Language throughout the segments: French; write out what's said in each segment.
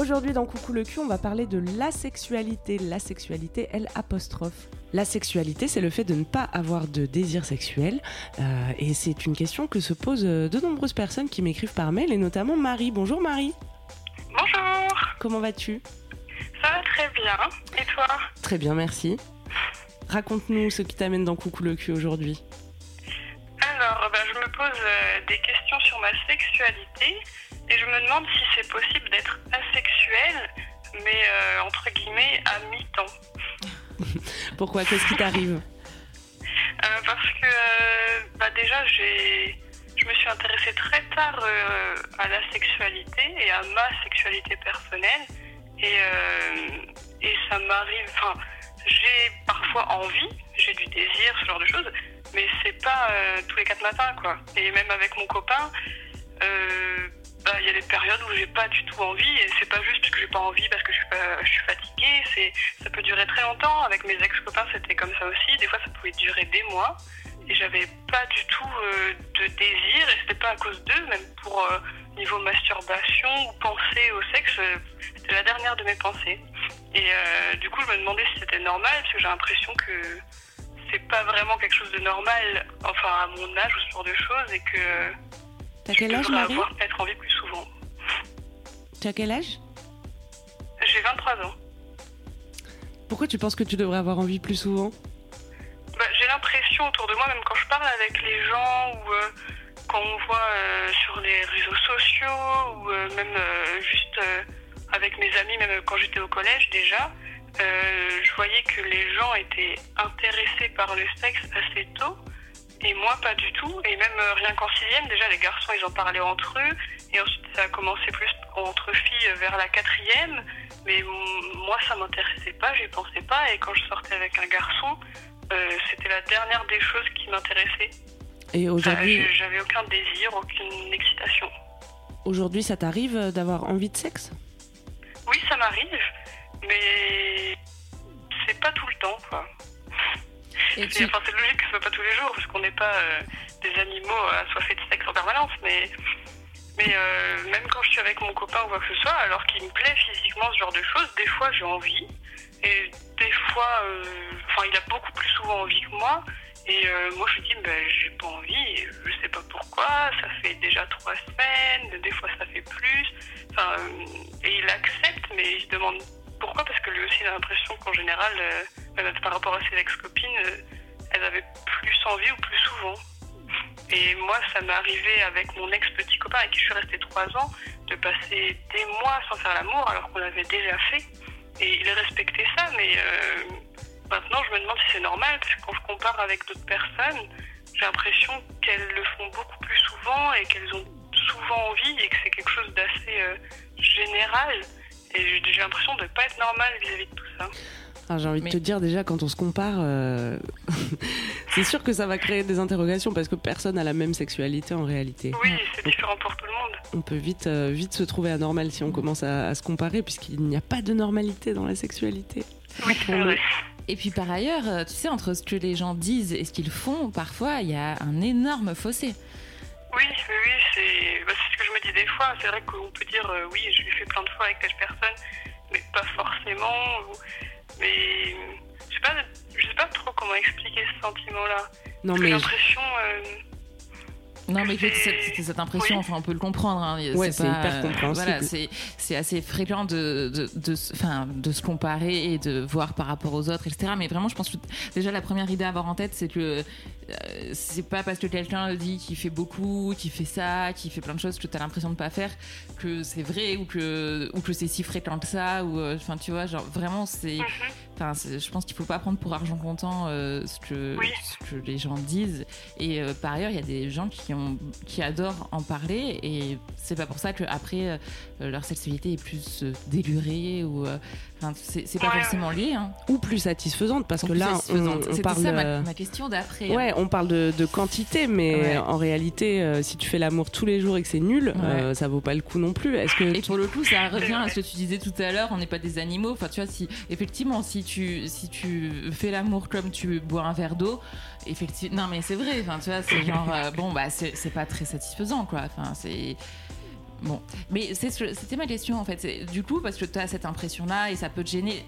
Aujourd'hui dans Coucou le cul, on va parler de la sexualité. La sexualité, elle apostrophe. La sexualité, c'est le fait de ne pas avoir de désir sexuel. Euh, et c'est une question que se posent euh, de nombreuses personnes qui m'écrivent par mail, et notamment Marie. Bonjour Marie. Bonjour, Comment vas-tu? Ça va très bien. Et toi? Très bien, merci. Raconte-nous ce qui t'amène dans Coucou le cul aujourd'hui. Alors, ben, je me pose euh, des questions sur ma sexualité et je me demande si c'est possible d'être asexuel, mais euh, entre guillemets à mi-temps. Pourquoi? Qu'est-ce qui t'arrive? Euh, parce que euh, bah, déjà, j'ai, je me suis intéressée très tard à la sexualité et à ma sexualité personnelle. Et, et ça m'arrive, enfin, j'ai parfois envie, j'ai du désir, ce genre de choses, mais c'est pas tous les quatre matins, quoi. Et même avec mon copain, bah, il y a des périodes où j'ai pas du tout envie, et c'est pas juste parce que j'ai pas envie, parce que je suis, pas, je suis fatiguée, c'est, ça peut durer très longtemps. Avec mes ex-copains, c'était comme ça aussi. Des fois, ça pouvait durer des mois, et j'avais pas du tout euh, de désir, et c'était pas à cause d'eux, même pour euh, niveau masturbation ou penser au sexe, euh, c'était la dernière de mes pensées. Et du coup, je me demandais si c'était normal, parce que j'ai l'impression que c'est pas vraiment quelque chose de normal, enfin à mon âge ou ce genre de choses, et que T'as je quel âge Marie? avoir peut-être envie plus souvent. T'as quel âge? J'ai 23 ans. Pourquoi tu penses que tu devrais avoir envie plus souvent? Bah, j'ai l'impression autour de moi, même quand je parle avec les gens ou euh, quand on voit euh, sur les réseaux sociaux ou euh, même juste avec mes amis, même quand j'étais au collège déjà, je voyais que les gens étaient intéressés par le sexe assez tôt et moi pas du tout. Et même rien qu'en sixième, déjà les garçons ils en parlaient entre eux et ensuite ça a commencé plus entre filles vers la quatrième. Mais moi ça m'intéressait pas, j'y pensais pas et quand je sortais avec un garçon, euh, c'était la dernière des choses qui m'intéressait. Et aujourd'hui, J'avais aucun désir, aucune excitation. aujourd'hui, ça t'arrive d'avoir envie de sexe? Oui, ça m'arrive, mais c'est pas tout le temps, quoi. Et C'est tu... enfin, c'est logique que ce soit pas tous les jours, parce qu'on n'est pas euh, des animaux assoiffés de sexe en permanence, mais, mais euh, même quand je suis avec mon copain ou quoi que ce soit, alors qu'il me plaît physiquement ce genre de choses, des fois j'ai envie, et des fois, euh, enfin il a beaucoup plus souvent envie que moi, et euh, moi je lui dis, ben, j'ai pas envie, je sais pas pourquoi, ça fait déjà trois semaines, des fois ça fait plus, enfin, et il accepte, mais il se demande pourquoi, parce que lui aussi il a l'impression qu'en général, par rapport à ses ex-copines, elles avaient plus envie ou plus souvent. Et moi, ça m'est arrivé avec mon ex-petit copain avec qui je suis restée trois ans, de passer des mois sans faire l'amour alors qu'on l'avait déjà fait. Et il respectait ça, mais euh, maintenant je me demande si c'est normal, parce que quand je compare avec d'autres personnes, j'ai l'impression qu'elles le font beaucoup plus souvent et qu'elles ont souvent envie et que c'est quelque chose d'assez euh, général. Et j'ai l'impression de ne pas être normal vis-à-vis de tout ça. J'ai envie Mais- de te dire déjà, quand on se compare, euh, c'est sûr que ça va créer des interrogations parce que personne n'a la même sexualité en réalité. Oui, c'est différent pour tout le monde. On peut vite, euh, vite se trouver anormal si on commence à, à se comparer puisqu'il n'y a pas de normalité dans la sexualité. Oui, c'est vrai. Et puis par ailleurs, euh, tu sais, entre ce que les gens disent et ce qu'ils font, parfois, il y a un énorme fossé. Oui, oui, c'est bah, c'est ce que je me dis des fois. C'est vrai qu'on peut dire euh, oui, je l'ai fait plein de fois avec telle personne, mais pas forcément. ou- Mais je sais pas, je sais pas trop comment expliquer ce sentiment-là. Non J'ai l'impression. euh, Non, mais c'est- cette, cette impression, Oui. enfin, on peut le comprendre. hein. Ouais, c'est hyper euh, compréhensible. Voilà, c'est c'est assez fréquent de, de, de, de se comparer et de voir par rapport aux autres, etc. Mais vraiment, je pense que déjà, la première idée à avoir en tête, c'est que euh, c'est pas parce que quelqu'un dit qu'il fait beaucoup, qu'il fait ça, qu'il fait plein de choses que tu as l'impression de pas faire, que c'est vrai ou que, ou que c'est si fréquent que ça. Ou, euh, Enfin, tu vois, genre, vraiment, c'est. Mhm. Enfin, je pense qu'il faut pas prendre pour argent comptant euh, ce, que, Oui. ce que les gens disent. Et euh, par ailleurs, il y a des gens qui, ont, qui adorent en parler et c'est pas pour ça qu'après leur sexualité est plus euh, délurée ou. euh, Enfin, c'est c'est pas Ouais, forcément lié. Hein. Ou plus satisfaisante, parce Ou que là, on, parle. ça ma, euh, ma question d'après. Ouais, on parle de, de quantité, mais Ouais. en réalité, euh, si tu fais l'amour tous les jours et que c'est nul, euh, ça vaut pas le coup non plus. Est-ce que Et pour le coup, ça revient à ce que tu disais tout à l'heure, on n'est pas des animaux. Enfin, tu vois, si effectivement, si tu si tu fais l'amour comme tu bois un verre d'eau, effectivement, non mais c'est vrai. Enfin, tu vois, c'est genre euh, bon bah c'est pas très satisfaisant quoi. Enfin, c'est Bon, mais c'était ma question en fait. Du coup, parce que tu as cette impression-là et ça peut te gêner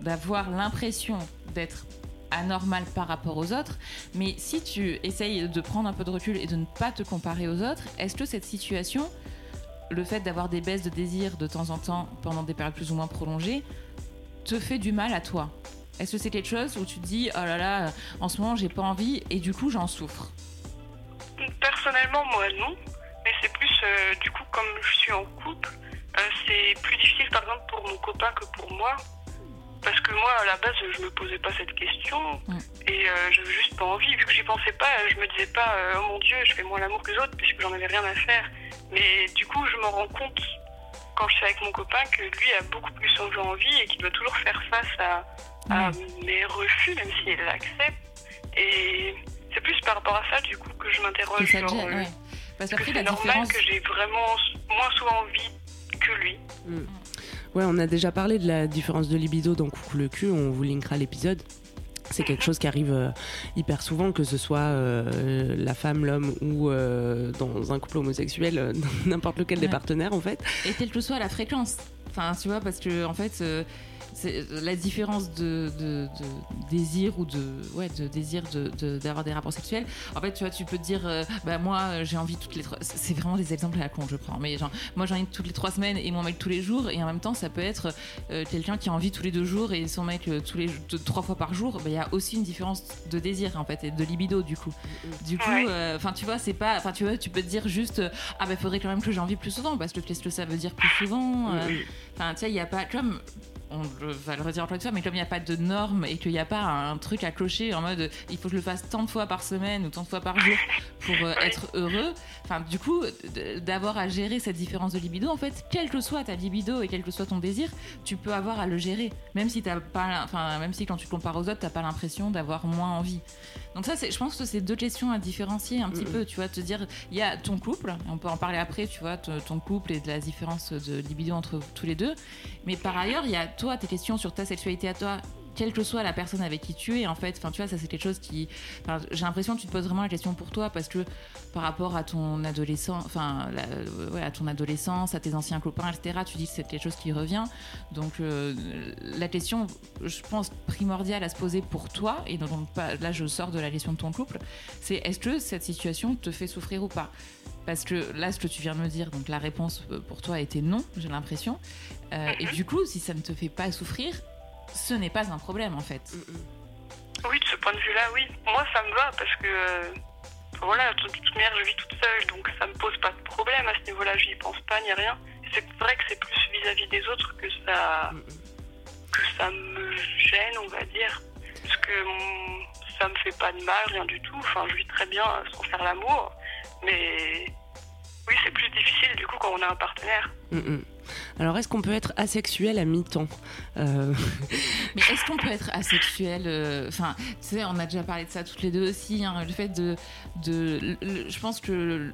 d'avoir l'impression d'être anormal par rapport aux autres. Mais si tu essayes de prendre un peu de recul et de ne pas te comparer aux autres, est-ce que cette situation, le fait d'avoir des baisses de désir de temps en temps pendant des périodes plus ou moins prolongées, te fait du mal à toi Est-ce que c'est quelque chose où tu te dis oh là là, en ce moment j'ai pas envie et du coup j'en souffre? Personnellement, moi non. Mais c'est plus, euh, du coup, comme je suis en couple, euh, c'est plus difficile par exemple pour mon copain que pour moi. Parce que moi, à la base, je me posais pas cette question. Mm. Et euh, j'avais juste pas envie. Vu que j'y pensais pas, je me disais pas, euh, oh mon dieu, je fais moins l'amour que les autres, puisque j'en avais rien à faire. Mais du coup, je me rends compte, quand je suis avec mon copain, que lui a beaucoup plus envie et qu'il doit toujours faire face à, à mes refus, même s'il l'accepte. Et c'est plus par rapport à ça, du coup, que je m'interroge. gêne, euh, ouais. Parce que c'est normal différence. que j'ai vraiment moins souvent envie que lui. Ouais, on a déjà parlé de la différence de libido dans Coucou le cul, on vous linkera l'épisode. C'est quelque chose qui arrive euh, hyper souvent, que ce soit euh, la femme, l'homme ou euh, dans un couple homosexuel, n'importe lequel des partenaires en fait. Et quelle que soit la fréquence. Enfin, tu vois, parce que en fait, la différence de, de- de désir ou de ouais de désir de- de- d'avoir des rapports sexuels. En fait, tu vois, tu peux te dire, euh, bah moi, euh, j'ai envie toutes les trois. C'est vraiment des exemples à la con, je prends. Mais genre, moi, j'ai envie toutes les trois semaines et mon mec tous les jours. Et en même temps, ça peut être euh, quelqu'un qui a envie tous les deux jours et son mec euh, tous les deux- trois fois par jour. Bah, Il y a aussi une différence de désir en fait et de libido du coup. Du coup, euh, enfin, tu vois, c'est pas. Enfin, tu vois, tu peux te dire juste, euh, ah bah faudrait quand même que j'ai envie plus souvent parce que qu'est-ce que ça veut dire plus souvent euh, Enfin, tu sais, il n'y a pas. Comme. On le- va le redire encore une fois, mais comme il n'y a pas de normes et qu'il n'y a pas un truc à clocher en mode il faut que je le fasse tant de fois par semaine ou tant de fois par jour pour euh, être heureux, enfin, du coup, d'avoir à gérer cette différence de libido, en fait, quelle que soit ta libido et quel que soit ton désir, tu peux avoir à le gérer. Même si, t'as pas, enfin, même si quand tu compares aux autres, tu n'as pas l'impression d'avoir moins envie. Donc, ça, je pense que c'est deux questions à différencier un petit peu, tu vois, te dire il y a ton couple, on peut en parler après, tu vois, ton couple et de la différence de libido entre tous les deux. Mais par ailleurs, il y a toi, tes questions sur ta sexualité à toi, quelle que soit la personne avec qui tu es, en fait. Enfin, tu vois, ça c'est quelque chose qui. j'ai l'impression que tu te poses vraiment la question pour toi parce que par rapport à ton adolescent, enfin, euh, à ton adolescence, à tes anciens copains, etc. Tu dis que c'est quelque chose qui revient. Donc, euh, la question, je pense primordiale à se poser pour toi, et donc là, je sors de la question de ton couple, c'est est-ce que cette situation te fait souffrir ou pas? Parce que là, ce que tu viens de me dire, donc la réponse euh, pour toi était non, j'ai l'impression. Euh, et du coup, si ça ne te fait pas souffrir, ce n'est pas un problème en fait. Oui, de ce point de vue-là, oui. Moi, ça me va parce que, euh, voilà, de toute manière, je vis toute seule, donc ça me pose pas de problème à ce niveau-là. J'y pense pas ni rien. C'est vrai que c'est plus vis-à-vis des autres que ça, que ça me gêne, on va dire, parce que hum, ça me fait pas de mal, rien du tout. Enfin, je vis très bien sans faire l'amour, mais oui, c'est plus difficile du coup quand on a un partenaire. Mm, mm. Alors, est-ce qu'on peut être asexuel à mi-temps Euh, Mais est-ce qu'on peut être asexuel euh, Enfin, tu sais, on a déjà parlé de ça toutes les deux aussi. hein, le fait de, de, le- le- je pense que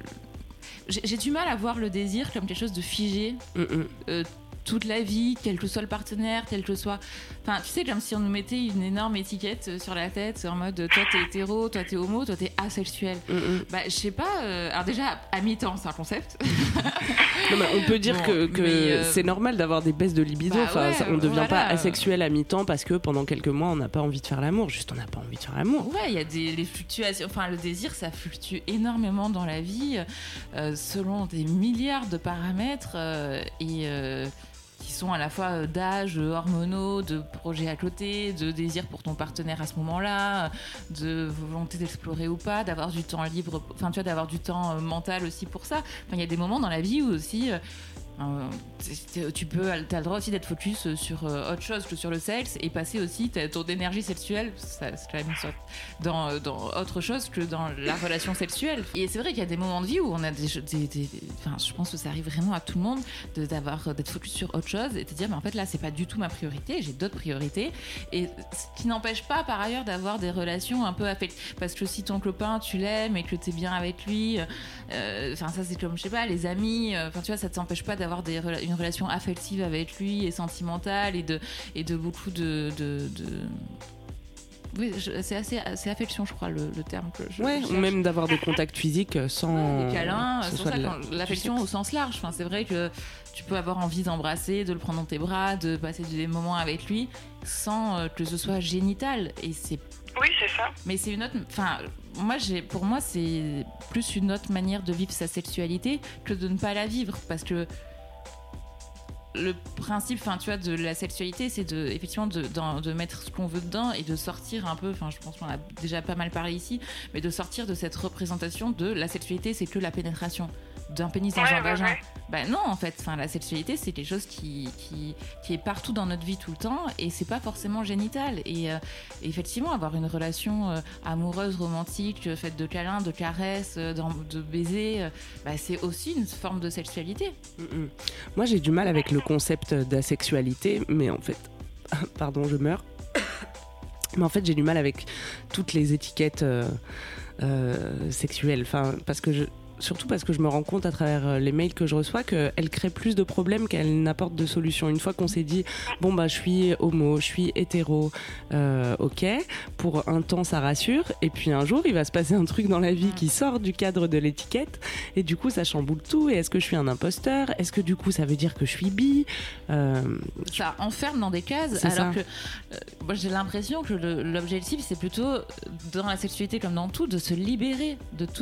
j'ai j'ai du mal à voir le désir comme quelque chose de figé mm. euh, toute la vie, quel que soit le partenaire, quel que soit. Enfin, tu sais, comme si on nous mettait une énorme étiquette euh, sur la tête en mode toi t'es hétéro, toi t'es homo, toi t'es asexuel. Mm, mm. Bah, je sais pas. euh, alors, déjà, à mi-temps, c'est un concept. Non, mais on peut dire Bon, que, euh, c'est normal d'avoir des baisses de libido. bah enfin, ouais, on ne devient voilà. pas asexuel à mi-temps parce que pendant quelques mois, on n'a pas envie de faire l'amour. Juste, on n'a pas envie de faire l'amour. Ouais, il y a des les fluctuations. Enfin, le désir, ça fluctue énormément dans la vie, euh, selon des milliards de paramètres et sont à la fois euh, d'âge, hormonaux, de projets à côté, de désir pour ton partenaire à ce moment-là, de volonté d'explorer ou pas, d'avoir du temps libre, enfin tu vois, d'avoir du temps euh, mental aussi pour ça. Enfin, il y a des moments dans la vie où aussi. Euh, euh, tu peux, t'as le droit aussi d'être focus sur euh, autre chose que sur le sexe et passer aussi ton énergie sexuelle, ça, c'est quand même une sorte- dans, euh, dans autre chose que dans la relation sexuelle. Et c'est vrai qu'il y a des moments de vie où on a des, je pense que ça arrive vraiment à tout le monde d'être focus sur autre chose et de dire, mais en fait là, c'est pas du tout ma priorité, j'ai d'autres priorités. Et ce qui n'empêche pas par ailleurs d'avoir des relations un peu affectives, parce que si ton copain tu l'aimes et que t'es bien avec lui, euh, enfin ça c'est comme je sais pas, les amis, euh, enfin tu vois, ça t'empêche pas d'avoir rela- une relation affective avec lui et sentimentale et de et de beaucoup de, de, de- oui, c'est assez, c'est affection, je crois, le, le terme que je. Ouais, ou même d'avoir des contacts physiques sans. Ouais, des câlins, c'est ça la- l'affection au sens large. Enfin, c'est vrai que tu peux avoir envie d'embrasser, de le prendre dans tes bras, de passer des moments avec lui, sans euh, que ce soit génital. Et c'est, Oui, c'est ça. mais c'est une autre. Enfin, moi, j'ai, pour moi, c'est plus une autre manière de vivre sa sexualité que de ne pas la vivre, parce que le principe, enfin, tu vois, de la sexualité, c'est de, effectivement, de, de mettre ce qu'on veut dedans et de sortir un peu. Enfin, je pense qu'on a déjà pas mal parlé ici, mais de sortir de cette représentation de la sexualité, c'est que la pénétration d'un pénis dans Ouais, un ouais, vagin. ouais. Ben non, en fait, enfin, la sexualité, c'est quelque chose qui, qui, qui est partout dans notre vie tout le temps et c'est pas forcément génital. Et, euh, effectivement, avoir une relation euh, amoureuse, romantique, euh, faite de câlins, de caresses, de baisers, euh, bah, c'est aussi une forme de sexualité. Mm, mm. Moi, j'ai du mal avec le concept d'asexualité, mais en fait, pardon, je meurs. Mais en fait, j'ai du mal avec toutes les étiquettes euh, euh, sexuelles. Enfin, parce que je, surtout parce que je me rends compte à travers euh, les mails que je reçois qu'elles créent plus de problèmes qu'elles n'apportent de solutions. Une fois qu'on s'est dit, bon, bah, je suis homo, je suis hétéro, euh, ok, pour un temps, ça rassure. Et puis un jour, il va se passer un truc dans la vie qui sort du cadre de l'étiquette. Et du coup, ça chamboule tout. Et est-ce que je suis un imposteur? Est-ce que du coup, ça veut dire que je suis bi? Euh, Ça enferme dans des cases, alors ça. que euh, moi j'ai l'impression que l'objectif c'est plutôt dans la sexualité comme dans tout de se libérer de tout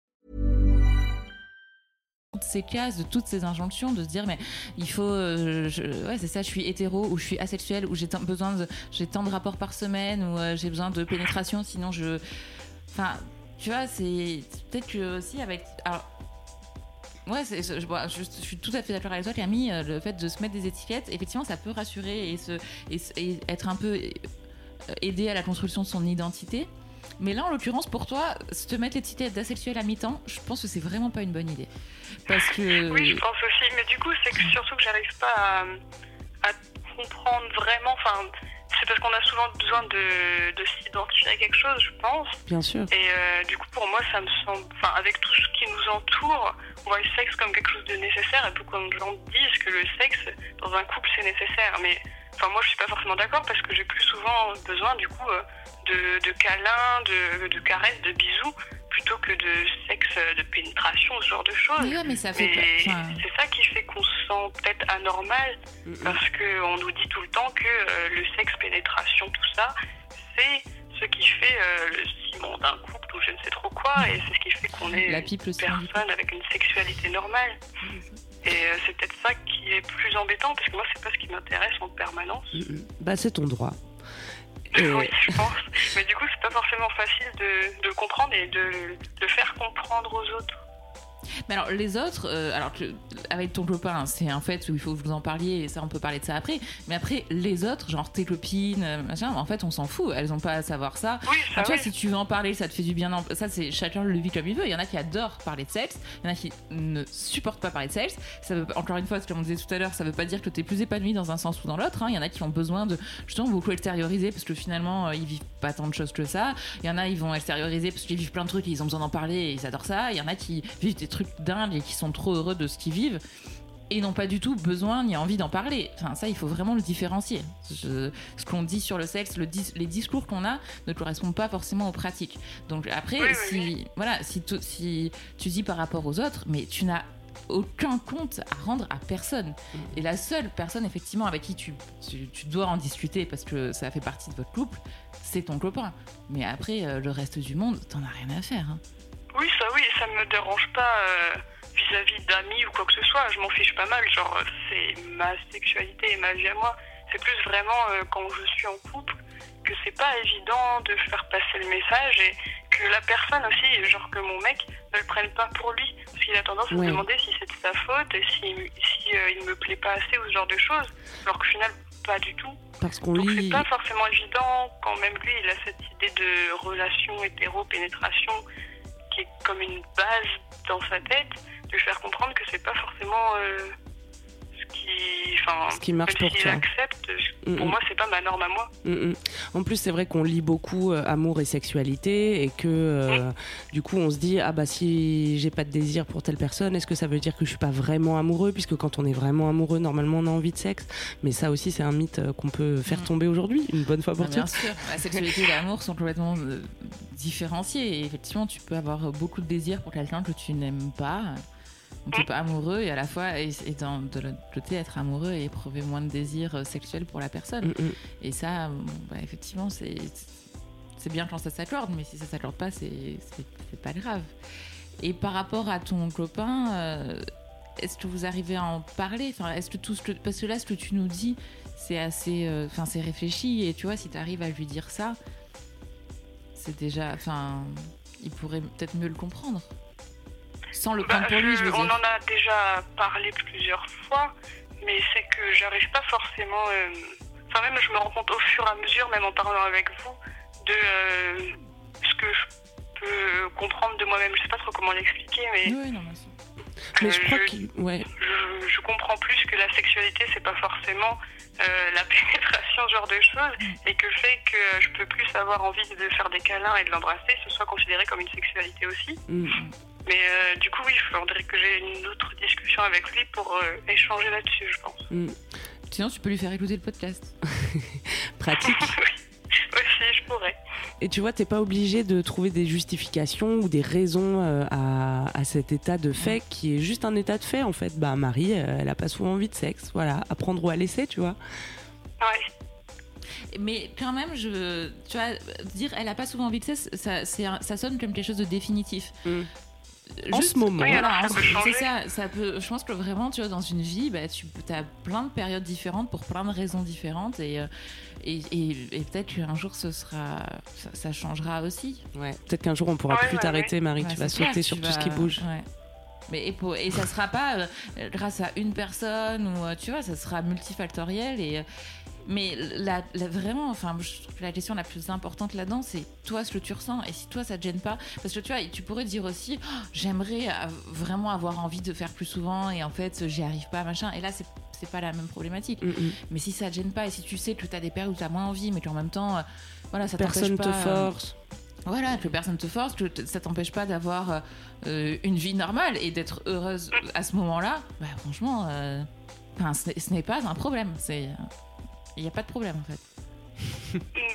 Toutes ces cases, de toutes ces injonctions, de se dire mais il faut, euh, ouais c'est ça, je suis hétéro ou je suis asexuel ou j'ai tant besoin de, j'ai tant de rapports par semaine ou euh, j'ai besoin de pénétration, sinon je, enfin, tu vois, c'est peut-être que aussi avec, alors. Ouais, je, suis tout à fait d'accord avec toi, Camille. euh, Le fait de se mettre des étiquettes, effectivement, ça peut rassurer et, se, et, être un peu aider à la construction de son identité. Mais là, en l'occurrence, pour toi, se te mettre l'étiquette d'asexuel à mi-temps, je pense que c'est vraiment pas une bonne idée. Parce que. Oui, je pense aussi. Mais du coup, c'est que surtout que j'arrive pas à, à comprendre vraiment. Enfin, c'est parce qu'on a souvent besoin de, de s'identifier à quelque chose, je pense. bien sûr. Et euh, du coup, pour moi, ça me semble. Enfin, avec tout ce qui nous entoure, on voit le sexe comme quelque chose de nécessaire. Et beaucoup de gens disent que le sexe, dans un couple, c'est nécessaire. Mais enfin, moi, je suis pas forcément d'accord parce que j'ai plus souvent besoin, du coup, euh, de, de câlins, de, de caresses, de bisous, plutôt que de sexe, euh, de pénétration, ce genre de choses. Mais ouais, mais ça fait. Mais pas- enfin, c'est ça qui fait qu'on se sent peut-être anormal parce qu'on nous dit tout le temps que euh, le sexe, pénétration, tout ça, c'est ce qui fait euh, le ciment d'un couple ou je ne sais trop quoi, et c'est ce qui fait qu'on est La une pipe, du personne avec une sexualité normale. Et euh, c'est peut-être ça qui est plus embêtant parce que moi, c'est pas ce qui m'intéresse en permanence. Mm, mm. Bah, c'est ton droit. Et- Oui, je pense. Mais du coup, c'est pas forcément facile de, de comprendre et de le faire comprendre aux autres. Mais alors, les autres, euh, alors avec ton copain, c'est un fait où il faut que vous en parliez, et ça, on peut parler de ça après. Mais après, les autres, genre tes copines, euh, machin, en fait, on s'en fout. Elles ont pas à savoir ça. Oui, ça, tu vois, oui. si tu veux en parler, ça te fait du bien. Ça, c'est chacun le vit comme il veut. Il y en a qui adorent parler de sexe, il y en a qui ne supportent pas parler de sexe. Ça veut, encore une fois, comme on disait tout à l'heure, ça veut pas dire que tu es plus épanoui dans un sens ou dans l'autre. hein. Il y en a qui ont besoin de justement beaucoup extérioriser parce que finalement, euh, ils vivent pas tant de choses que ça. Il y en a, ils vont extérioriser parce qu'ils vivent plein de trucs et ils ont besoin d'en parler et ils adorent ça. Il y en a qui vivent des trucs dingues et qui sont trop heureux de ce qu'ils vivent et n'ont pas du tout besoin ni envie d'en parler. Enfin, ça, il faut vraiment le différencier. Je- ce qu'on dit sur le sexe, le dis- les discours qu'on a ne correspondent pas forcément aux pratiques. Donc après, Oui, si, oui. Voilà, si, tu- si tu dis par rapport aux autres, mais tu n'as aucun compte à rendre à personne. Et la seule personne, effectivement, avec qui tu, tu, tu dois en discuter parce que ça fait partie de votre couple, c'est ton copain. Mais après, euh, le reste du monde, t'en as rien à faire. hein. Oui, ça oui, ça me dérange pas euh, vis-à-vis d'amis ou quoi que ce soit. Je m'en fiche pas mal. Genre, euh, c'est ma sexualité et ma vie à moi. C'est plus vraiment euh, quand je suis en couple que c'est pas évident de faire passer le message et que la personne aussi, genre que mon mec, ne le prenne pas pour lui. Parce qu'il a tendance à Ouais. se demander si c'est de sa faute et si, si euh, il me plaît pas assez ou ce genre de choses. Alors qu'au final, pas du tout. Parce qu'on Donc c'est lit. pas forcément évident quand même lui il a cette idée de relation hétéro-pénétration qui est comme une base dans sa tête, de lui faire comprendre que c'est pas forcément euh, qui, Ce qui marche pour toi. accepte, pour mm. moi c'est pas ma norme à moi. Mm. En plus, c'est vrai qu'on lit beaucoup euh, amour et sexualité et que euh, du coup, on se dit ah bah si j'ai pas de désir pour telle personne, est-ce que ça veut dire que je suis pas vraiment amoureux? Puisque quand on est vraiment amoureux, normalement, on a envie de sexe. Mais ça aussi, c'est un mythe euh, qu'on peut faire Mm. tomber aujourd'hui, une bonne fois pour Ah, bien toutes. sûr, la sexualité et l'amour sont complètement euh, différenciés. Et effectivement, tu peux avoir beaucoup de désir pour quelqu'un que tu n'aimes pas. Tu es pas amoureux et à la fois, et, et dans, de l'autre côté, être amoureux et éprouver moins de désir euh, sexuel pour la personne. Mm, mm. Et ça, bah, effectivement, c'est c'est bien quand ça s'accorde, mais si ça s'accorde pas, c'est pas grave. Et par rapport à ton copain, euh, est-ce que vous arrivez à en parler? Enfin, est-ce que tout ce que parce que là, ce que tu nous dis, c'est assez, euh, enfin, c'est réfléchi. Et tu vois, si tu arrives à lui dire ça, c'est déjà, enfin, il pourrait peut-être mieux le comprendre, sans le prendre Bah, pour lui, je veux on en a déjà parlé plusieurs fois, mais c'est que j'arrive pas forcément. euh, Enfin, même je me rends compte au fur et à mesure, même en parlant avec vous, de euh, ce que je peux comprendre de moi-même. Je sais pas trop comment l'expliquer, mais Oui, non, mais Mais euh, je crois je- que ouais, je, je comprends plus que la sexualité, c'est pas forcément euh, la pénétration, ce genre de choses, et que le fait que je peux plus avoir envie de faire des câlins et de l'embrasser, ce soit considéré comme une sexualité aussi. mm, Mais euh, du coup, oui, il faudrait que j'ai une autre discussion avec lui pour euh, échanger là-dessus, je pense. mm. Sinon, tu peux lui faire écouter le podcast. pratique. Aussi, je pourrais. Et tu vois, t'es pas obligé de trouver des justifications ou des raisons euh, à, à cet état de fait qui est juste un état de fait en fait. Bah Marie, euh, elle a pas souvent envie de sexe, voilà, à prendre ou à laisser, tu vois. Ouais. Mais quand même, je, tu vois, dire elle a pas souvent envie de sexe, ça, ça sonne comme quelque chose de définitif. Mm. En ce moment. Oui, Voilà, alors, ça en- peut changer. c'est ça, ça peut. Je pense que vraiment, tu vois, dans une vie, bah, tu as plein de périodes différentes pour plein de raisons différentes et euh, et, et- et peut-être qu'un jour ce sera, ça, ça changera aussi. Ouais. Peut-être qu'un jour on pourra Ouais, plus ouais, t'arrêter, Marie. Ouais, tu vas clair, sauter sur tout ce qui bouge. ouais. Mais et, pour- et ça sera pas euh, grâce à une personne ou euh, tu vois, ça sera multifactoriel et euh, mais la, la- vraiment, enfin, je trouve que la question la plus importante là-dedans, c'est toi ce que tu ressens et si toi ça te gêne pas, parce que tu vois, tu pourrais dire aussi, Oh, j'aimerais euh, vraiment avoir envie de faire plus souvent et en fait j'y arrive pas, machin. Et là c'est c'est pas la même problématique. Mm, mm. Mais si ça te gêne pas et si tu sais que tu as des périodes où tu as moins envie, mais qu'en même temps, euh, voilà, ça Personne te pas, euh, force. voilà, que personne te force, que ça t'empêche pas d'avoir euh, une vie normale et d'être heureuse à ce moment-là. Bah franchement, euh, enfin, ce n'est- ce n'est pas un problème. C'est, il n'y a pas de problème en fait.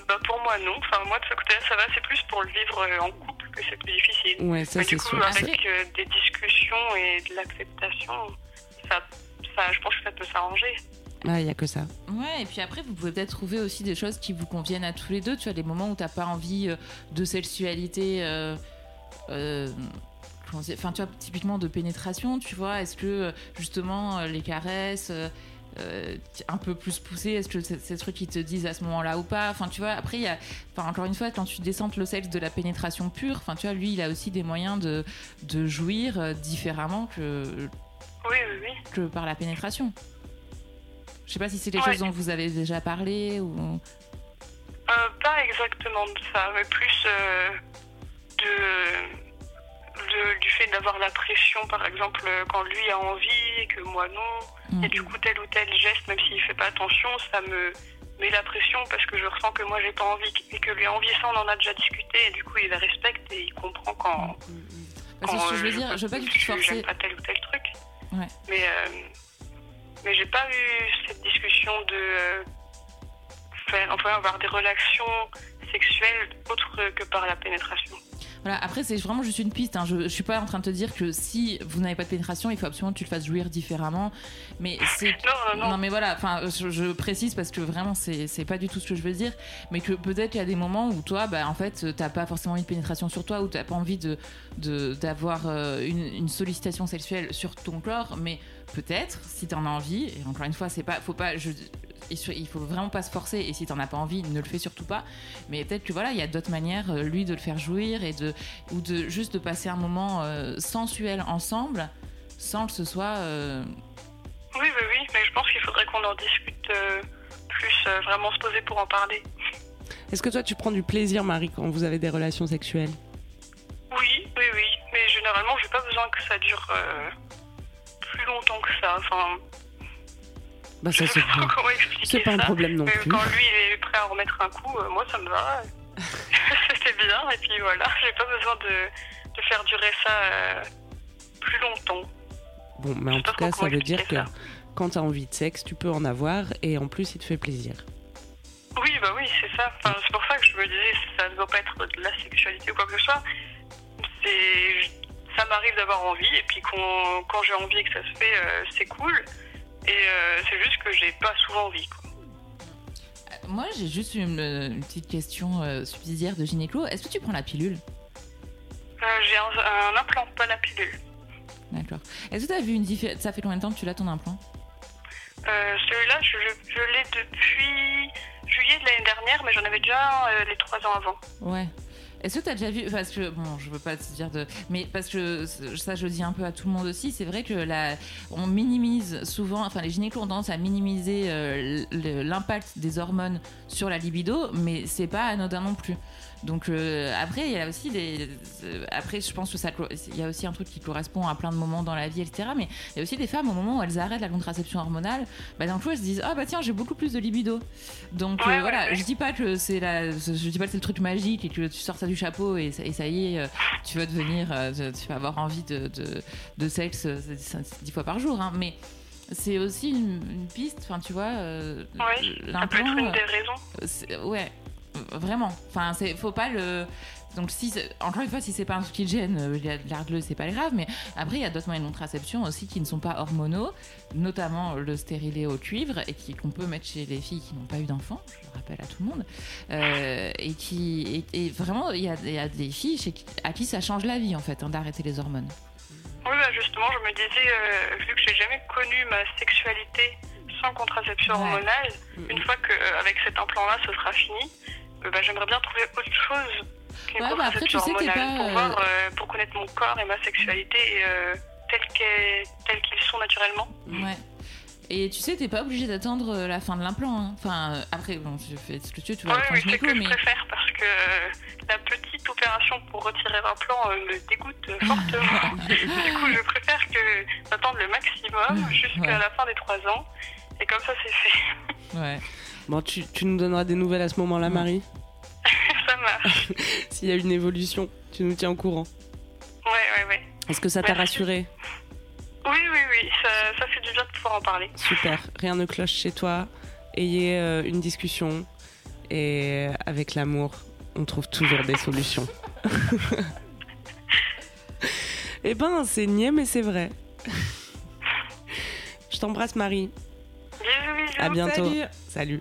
Bah, pour moi, non. Enfin, moi, de ce côté-là, ça va. C'est plus pour le vivre euh, en couple que c'est plus difficile. Ouais, ça Mais c'est du coup, sûr. avec euh, des discussions et de l'acceptation, ça, ça, je pense que ça peut s'arranger. Ah, il y a que ça. Ouais, et puis après, vous pouvez peut-être trouver aussi des choses qui vous conviennent à tous les deux. Tu vois, des moments où t'as pas envie euh, de sexualité. euh, euh, Enfin, tu vois, typiquement de pénétration, tu vois. Est-ce que justement les caresses. Euh, un peu plus poussé Est-ce que c'est ces trucs qui te disent à ce moment-là ou pas? Enfin, tu vois, après, il y a, enfin, encore une fois, quand tu descends le sexe de la pénétration pure, enfin, tu vois, lui, il a aussi des moyens de, de jouir euh, différemment que, Oui, oui, oui. que par la pénétration. Je sais pas si c'est des Ouais. choses dont vous avez déjà parlé ou. Euh, pas exactement de ça, mais plus euh, de, de- du fait d'avoir la pression, par exemple, quand lui a envie et que moi non. Et du coup, tel ou tel geste, même s'il fait pas attention, ça me met la pression parce que je ressens que moi j'ai pas envie et que lui a envie, ça on en a déjà discuté et du coup il respecte et il comprend quand. Parce que quand, ce que je veux euh, dire, je veux pas te je- forcer. Pas tel ou tel truc. Ouais. Mais, euh, mais j'ai pas eu cette discussion de euh, faire, enfin, avoir des relations sexuelles autres que par la pénétration. Voilà, après, c'est vraiment juste une piste. hein. Je, je suis pas en train de te dire que si vous n'avez pas de pénétration, il faut absolument que tu le fasses jouir différemment. Mais c'est. Non, non, non. mais voilà, enfin, je, je précise parce que vraiment, c'est pas du tout ce que je veux dire. Mais que peut-être il y a des moments où toi, bah, en fait, t'as pas forcément une pénétration sur toi ou t'as pas envie de de- d'avoir euh, une, une sollicitation sexuelle sur ton corps. Mais peut-être, si t'en as envie, et encore une fois, c'est pas. Faut pas. Je, il faut- vraiment pas se forcer. Et si t'en as pas envie, ne le fais surtout pas. Mais peut-être que voilà, il y a d'autres manières, euh, lui, de le faire jouir et de ou de juste de passer un moment euh, sensuel ensemble, sans que ce soit. euh, Oui, oui, oui, mais je pense qu'il faudrait qu'on en discute euh, plus, euh, vraiment se poser pour en parler. Est-ce que toi, tu prends du plaisir, Marie, quand vous avez des relations sexuelles? Oui, oui, oui, mais généralement, j'ai pas besoin que ça dure euh, plus longtemps que ça. Enfin, Bah, ça, c'est pas c'est pas un problème non Mais plus. quand lui il est prêt à remettre un coup, euh, moi ça me va. C'était bien, et puis voilà, j'ai pas besoin de, de faire durer ça euh, plus longtemps. Bon, mais en tout cas, ça veut dire que quand t'as envie de sexe, tu peux en avoir et en plus, il te fait plaisir. Oui, bah oui, c'est ça. Enfin, c'est pour ça que je me disais, ça ne doit pas être de la sexualité ou quoi que ce soit. C'est, ça m'arrive d'avoir envie, et puis quand j'ai envie et que ça se fait, euh, c'est cool. Et euh, c'est juste que j'ai pas souvent envie. Quoi. Moi, j'ai juste une, une petite question euh, subsidiaire de gynéco. Est-ce que tu prends la pilule? Euh, j'ai un, un implant, pas la pilule. D'accord. Est-ce que tu as vu une différence? Ça fait combien de temps que tu l'as ton implant? Euh, celui-là, je, je- je l'ai depuis juillet de l'année dernière, mais j'en avais déjà un, les trois ans avant. Ouais. Est-ce que tu as déjà vu parce que bon, je veux pas te dire de mais parce que ça je le dis un peu à tout le monde aussi, c'est vrai que la on minimise souvent enfin les gynécos ont tendance à minimiser euh, l'impact des hormones sur la libido, mais c'est pas anodin non plus. Donc euh, après il y a aussi des euh, après je pense que ça il y a aussi un truc qui correspond à plein de moments dans la vie etc. Mais il y a aussi des femmes au moment où elles arrêtent la contraception hormonale, bah d'un coup elles se disent ah bah tiens j'ai beaucoup plus de libido. Donc Ouais, euh, ouais, voilà, ouais. je dis pas que c'est la, je dis pas que c'est le truc magique et que tu sors ça du chapeau et ça, et ça y est, euh, tu vas devenir, euh, tu vas avoir envie de, de, de sexe euh, dix fois par jour, hein. mais c'est aussi une, une piste, enfin tu vois, euh, Oui, ça peut l'implant, être une des raisons. ouais, vraiment, enfin c'est, faut pas le, donc si, encore une fois, si c'est pas un truc qui te gêne, euh, l'ardeux, c'est pas grave, mais après il y a d'autres moyens de contraception aussi qui ne sont pas hormonaux, notamment le stérilet au cuivre et qui qu'on peut mettre chez les filles qui n'ont pas eu d'enfants, je le rappelle à tout le monde, euh, et qui et, et vraiment il y a, il y a des filles chez à qui ça change la vie en fait hein, d'arrêter les hormones. Oui, bah justement, je me disais, euh, vu que j'ai jamais connu ma sexualité sans contraception Ouais. hormonale, une fois qu'avec cet implant-là, ce sera fini, euh, bah, j'aimerais bien trouver autre chose Ouais, bah après, tu sais, t'es hormonale pas, pour, euh, voir, euh, pour connaître mon corps et ma sexualité euh, tels qu'ils sont naturellement. Ouais. Et tu sais, t'es pas obligé d'attendre euh, la fin de l'implant. hein. Enfin, euh, après, bon, tu fais ce que tu veux, tu vas Oui, oui, c'est que je préfère parce que euh, la petite opération pour retirer l'implant euh, me dégoûte euh, fortement. du coup, je préfère que d'attendre le maximum jusqu'à Ouais. la fin des trois ans. Et comme ça, c'est fait. ouais. Bon, tu, tu nous donneras des nouvelles à ce moment-là, Ouais. Marie? ça marche. S'il y a une évolution, tu nous tiens au courant. Ouais, ouais, ouais. Est-ce que ça t'a Merci. rassuré Oui, oui, oui, ça, ça fait du bien de pouvoir en parler. Super. Rien ne cloche chez toi. Ayez euh, une discussion. Et avec l'amour, on trouve toujours des solutions. eh ben, c'est niais, mais c'est vrai. Je t'embrasse, Marie. Bisous, bisous. À bientôt. Salut. Salut.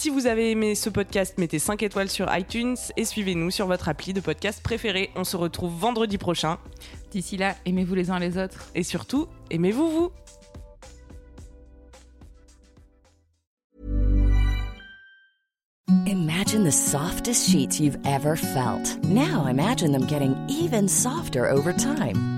Si vous avez aimé ce podcast, mettez 5 étoiles sur iTunes et suivez-nous sur votre appli de podcast préféré. On se retrouve vendredi prochain. D'ici là, aimez-vous les uns les autres. Et surtout, aimez-vous vous. Imagine the softest sheets you've ever felt. Now imagine them getting even softer over time.